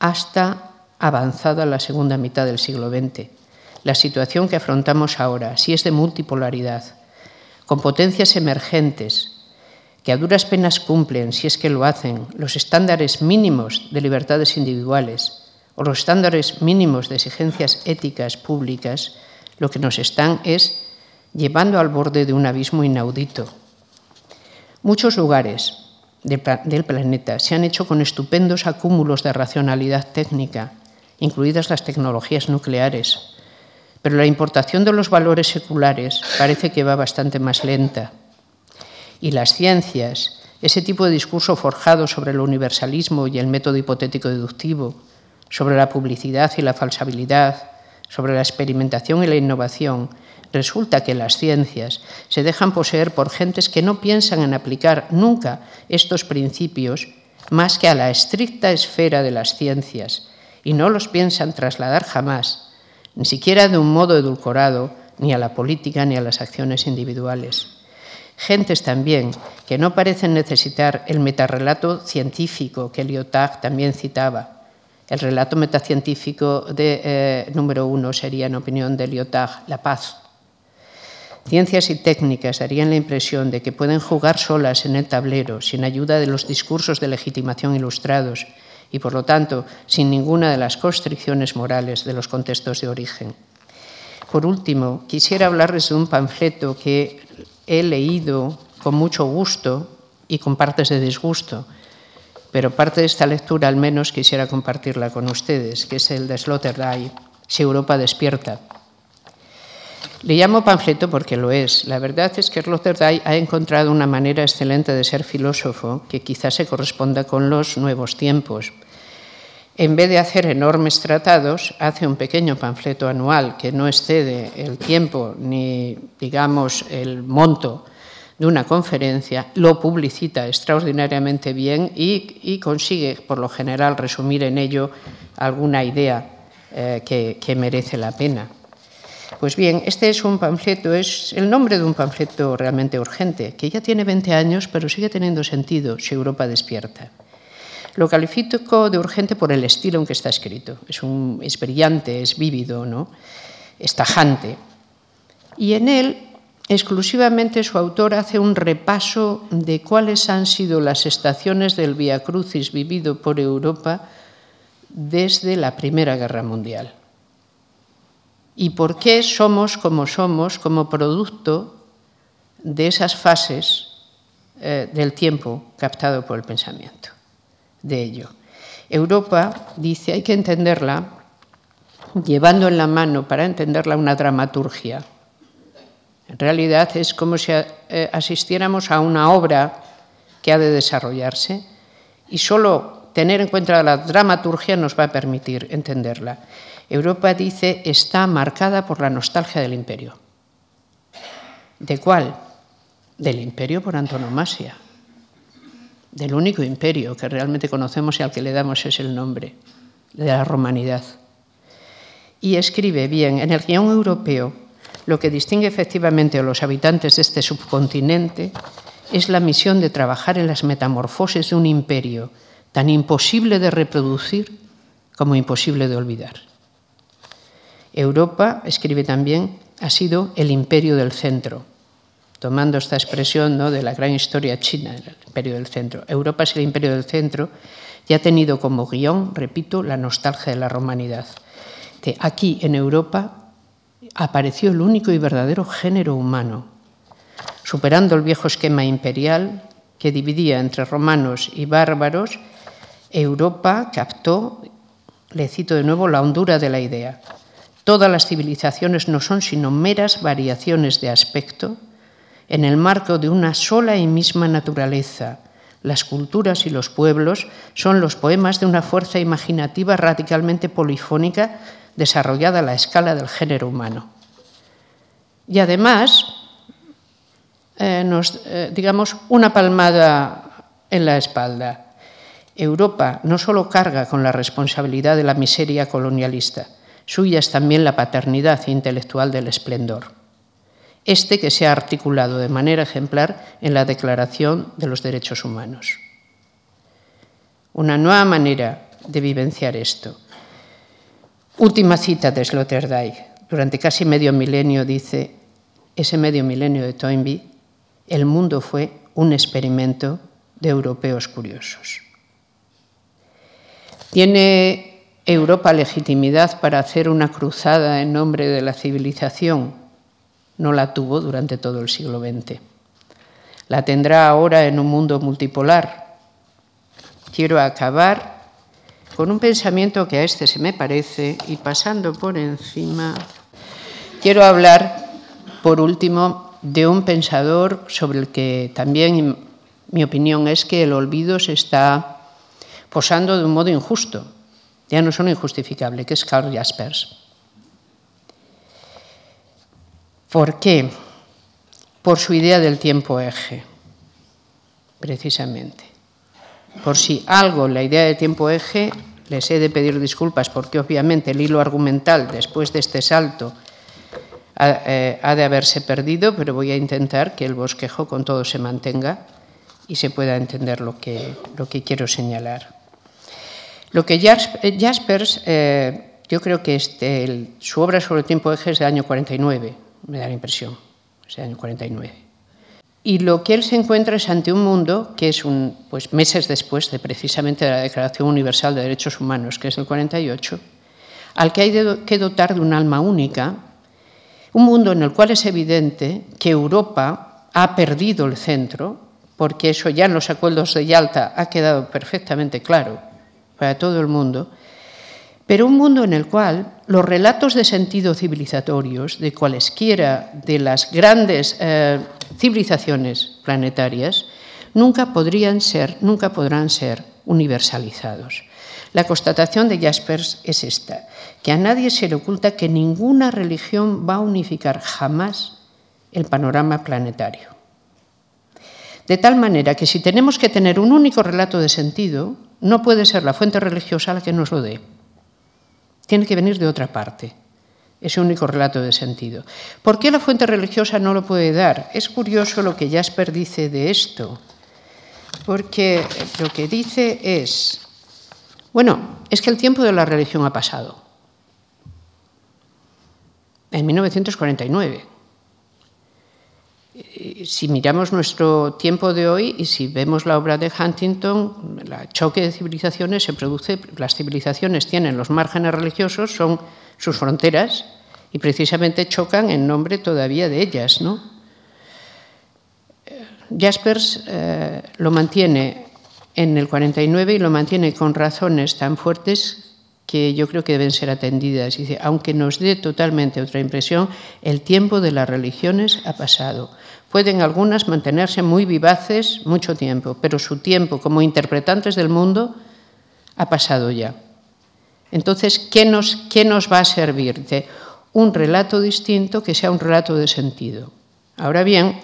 hasta avanzada la segunda mitad del siglo XX. La situación que afrontamos ahora, si es de multipolaridad, con potencias emergentes que a duras penas cumplen, si es que lo hacen, los estándares mínimos de libertades individuales o los estándares mínimos de exigencias éticas públicas, lo que nos están es llevando al borde de un abismo inaudito. Muchos lugares del planeta. Se han hecho con estupendos acúmulos de racionalidad técnica, incluidas las tecnologías nucleares, pero la importación de los valores seculares parece que va bastante más lenta. Y las ciencias, ese tipo de discurso forjado sobre el universalismo y el método hipotético deductivo, sobre la publicidad y la falsabilidad, sobre la experimentación y la innovación, resulta que las ciencias se dejan poseer por gentes que no piensan en aplicar nunca estos principios más que a la estricta esfera de las ciencias y no los piensan trasladar jamás, ni siquiera de un modo edulcorado, ni a la política ni a las acciones individuales gentes también que no parecen necesitar el metarrelato científico que Lyotard también citaba. El relato metacientífico de, eh, número uno sería, en opinión de Lyotard, la paz. Ciencias y técnicas darían la impresión de que pueden jugar solas en el tablero, sin ayuda de los discursos de legitimación ilustrados y, por lo tanto, sin ninguna de las constricciones morales de los contextos de origen. Por último, quisiera hablarles de un panfleto que he leído con mucho gusto y con partes de disgusto, pero parte de esta lectura al menos quisiera compartirla con ustedes, que es el de Sloterdijk, Si Europa despierta. Le llamo panfleto porque lo es. La verdad es que Sloterdijk ha encontrado una manera excelente de ser filósofo que quizás se corresponda con los nuevos tiempos. En vez de hacer enormes tratados, hace un pequeño panfleto anual que no excede el tiempo ni, digamos, el monto de una conferencia, lo publicita extraordinariamente bien y, consigue, por lo general, resumir en ello alguna idea eh, que, que merece la pena. Pues bien, este es un panfleto, es el nombre de un panfleto realmente urgente, que ya tiene 20 años, pero sigue teniendo sentido si Europa despierta. Lo califico de urgente por el estilo en que está escrito. Es, brillante, es vívido, ¿no? es tajante. Y en él, exclusivamente, su autor hace un repaso de cuáles han sido las estaciones del Via Crucis vivido por Europa desde la Primera Guerra Mundial. Y por qué somos como somos como producto de esas fases eh, del tiempo captado por el pensamiento de ello. Europa, dice, hay que entenderla llevando en la mano para entenderla una dramaturgia. En realidad es como si eh, asistiéramos a una obra que ha de desarrollarse y solo tener en cuenta la dramaturgia nos va a permitir entenderla. Europa, dice, está marcada por la nostalgia del imperio. ¿De cuál? Del imperio por antonomasia del único imperio que realmente conocemos y al que le damos es el nombre, de la romanidad. Y escribe bien, en el guion europeo, lo que distingue efectivamente a los habitantes de este subcontinente es la misión de trabajar en las metamorfosis de un imperio tan imposible de reproducir como imposible de olvidar. Europa, escribe también, ha sido el imperio del centro, tomando esta expresión ¿no? de la gran historia china, el imperio del centro. Europa es el imperio del centro y ha tenido como guion, repito, la nostalgia de la romanidad. Que aquí en Europa apareció el único y verdadero género humano, superando el viejo esquema imperial que dividía entre romanos y bárbaros, Europa captó, le cito de nuevo, la hondura de la idea. Todas las civilizaciones no son sino meras variaciones de aspecto en el marco de una sola y misma naturaleza. Las culturas y los pueblos son los poemas de una fuerza imaginativa radicalmente polifónica desarrollada a la escala del género humano. Y además, eh, nos, eh, digamos, una palmada en la espalda. Europa no solo carga con la responsabilidad de la miseria colonialista, suya es también la paternidad intelectual del esplendor este que se ha articulado de manera ejemplar en la Declaración de los Derechos Humanos. Una nueva manera de vivenciar esto. Última cita de Sloterdijk. Durante casi medio milenio dice, ese medio milenio de Toynbee, el mundo fue un experimento de europeos curiosos. ¿Tiene Europa legitimidad para hacer una cruzada en nombre de la civilización no la tuvo durante todo el siglo XX. La tendrá ahora en un mundo multipolar. Quiero acabar con un pensamiento que a este se me parece y pasando por encima, quiero hablar, por último, de un pensador sobre el que también mi opinión es que el olvido se está posando de un modo injusto, ya no solo injustificable, que es Karl Jaspers. ¿Por qué? Por su idea del tiempo eje, precisamente. Por si algo, la idea de tiempo eje, les he de pedir disculpas porque obviamente el hilo argumental después de este salto ha, eh, ha de haberse perdido, pero voy a intentar que el bosquejo con todo se mantenga y se pueda entender lo que, lo que quiero señalar. Lo que Jaspers, eh, yo creo que este, su obra sobre el tiempo eje es del año 49, me da la impresión, ese año 49. Y lo que él se encuentra es ante un mundo que es un, pues meses después de precisamente la Declaración Universal de Derechos Humanos, que es el 48, al que hay que dotar de un alma única, un mundo en el cual es evidente que Europa ha perdido el centro, porque eso ya en los acuerdos de Yalta ha quedado perfectamente claro para todo el mundo, pero un mundo en el cual los relatos de sentido civilizatorios de cualesquiera de las grandes eh, civilizaciones planetarias nunca podrían ser, nunca podrán ser universalizados. La constatación de Jaspers es esta, que a nadie se le oculta que ninguna religión va a unificar jamás el panorama planetario. De tal manera que si tenemos que tener un único relato de sentido, no puede ser la fuente religiosa la que nos lo dé tiene que venir de otra parte. Ese único relato de sentido. ¿Por qué la fuente religiosa no lo puede dar? Es curioso lo que Jasper dice de esto, porque lo que dice es, bueno, es que el tiempo de la religión ha pasado. En 1949. Eh, si miramos nuestro tiempo de hoy y si vemos la obra de Huntington, el choque de civilizaciones se produce, las civilizaciones tienen los márgenes religiosos, son sus fronteras, y precisamente chocan en nombre todavía de ellas. ¿no? Jaspers eh, lo mantiene en el 49 y lo mantiene con razones tan fuertes que yo creo que deben ser atendidas. Dice, aunque nos dé totalmente otra impresión, el tiempo de las religiones ha pasado. Pueden algunas mantenerse muy vivaces mucho tiempo, pero su tiempo como interpretantes del mundo ha pasado ya. Entonces, ¿qué nos, qué nos va a servir? De un relato distinto que sea un relato de sentido. Ahora bien,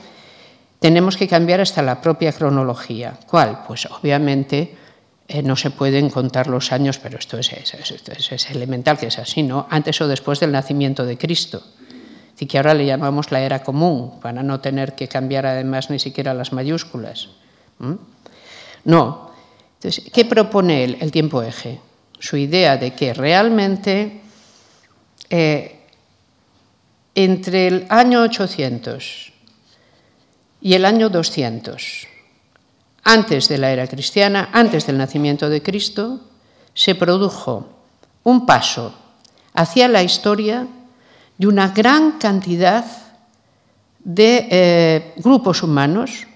tenemos que cambiar hasta la propia cronología. ¿Cuál? Pues obviamente eh, no se pueden contar los años, pero esto es, elemental que es así, ¿no? Antes o después del nacimiento de Cristo. Así que ahora le llamamos la era común, para no tener que cambiar además ni siquiera las mayúsculas. No. Entonces, ¿qué propone él? El tiempo eje. su idea de que realmente eh, entre el año 800 y el año 200, antes de la era cristiana, antes del nacimiento de Cristo, se produjo un paso hacia la historia de una gran cantidad de eh, grupos humanos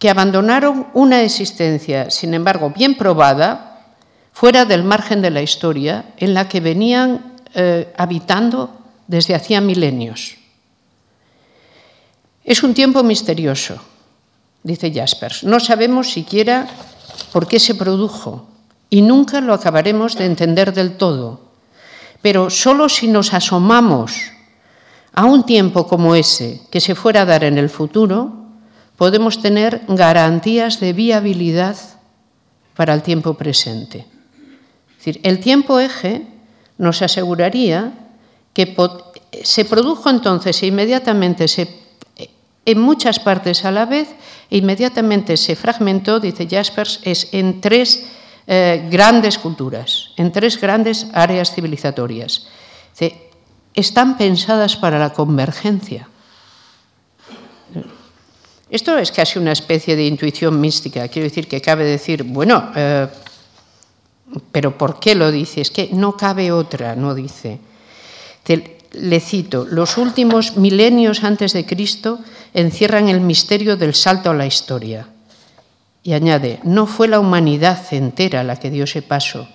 que abandonaron una existencia, sin embargo, bien probada, fuera del margen de la historia, en la que venían eh, habitando desde hacía milenios. Es un tiempo misterioso, dice Jaspers. No sabemos siquiera por qué se produjo y nunca lo acabaremos de entender del todo. Pero solo si nos asomamos a un tiempo como ese que se fuera a dar en el futuro, podemos tener garantías de viabilidad para el tiempo presente. Es decir, el tiempo eje nos aseguraría que se produjo entonces e inmediatamente se, en muchas partes a la vez e inmediatamente se fragmentó, dice Jaspers, es en tres eh, grandes culturas, en tres grandes áreas civilizatorias. Están pensadas para la convergencia. Esto es casi una especie de intuición mística. Quiero decir que cabe decir, bueno, eh, pero ¿por qué lo dice? Es que no cabe otra, no dice. Le cito, los últimos milenios antes de Cristo encierran el misterio del salto a la historia. Y añade, no fue la humanidad entera la que dio ese paso.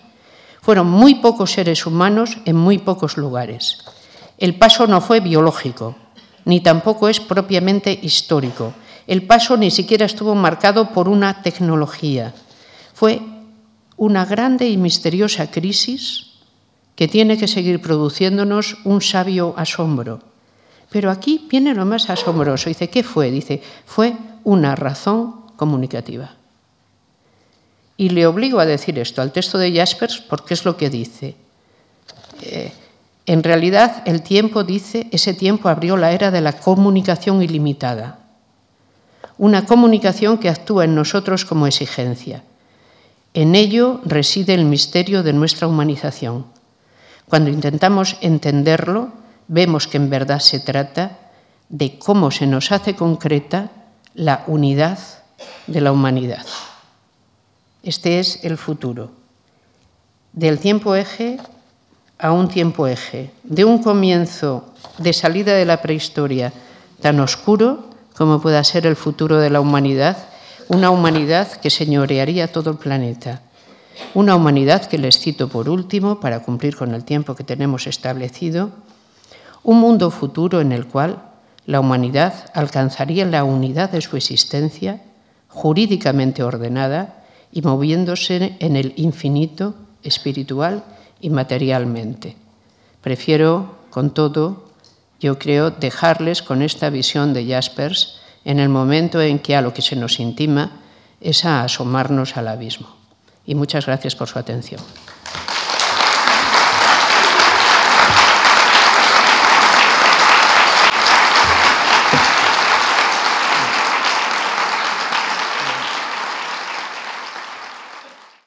Fueron muy pocos seres humanos en muy pocos lugares. El paso no fue biológico, ni tampoco es propiamente histórico el paso ni siquiera estuvo marcado por una tecnología. Fue una grande y misteriosa crisis que tiene que seguir produciéndonos un sabio asombro. Pero aquí viene lo más asombroso. Dice, ¿qué fue? Dice, fue una razón comunicativa. Y le obligo a decir esto al texto de Jaspers porque es lo que dice. Eh, en realidad, el tiempo dice, ese tiempo abrió la era de la comunicación ilimitada una comunicación que actúa en nosotros como exigencia. En ello reside el misterio de nuestra humanización. Cuando intentamos entenderlo, vemos que en verdad se trata de cómo se nos hace concreta la unidad de la humanidad. Este es el futuro. Del tiempo eje a un tiempo eje, de un comienzo de salida de la prehistoria tan oscuro como pueda ser el futuro de la humanidad, una humanidad que señorearía todo el planeta. Una humanidad que les cito por último, para cumplir con el tiempo que tenemos establecido, un mundo futuro en el cual la humanidad alcanzaría la unidad de su existencia, jurídicamente ordenada y moviéndose en el infinito espiritual y materialmente. Prefiero, con todo, yo creo, dejarles con esta visión de Jaspers en el momento en que a lo que se nos intima es a asomarnos al abismo. Y muchas gracias por su atención.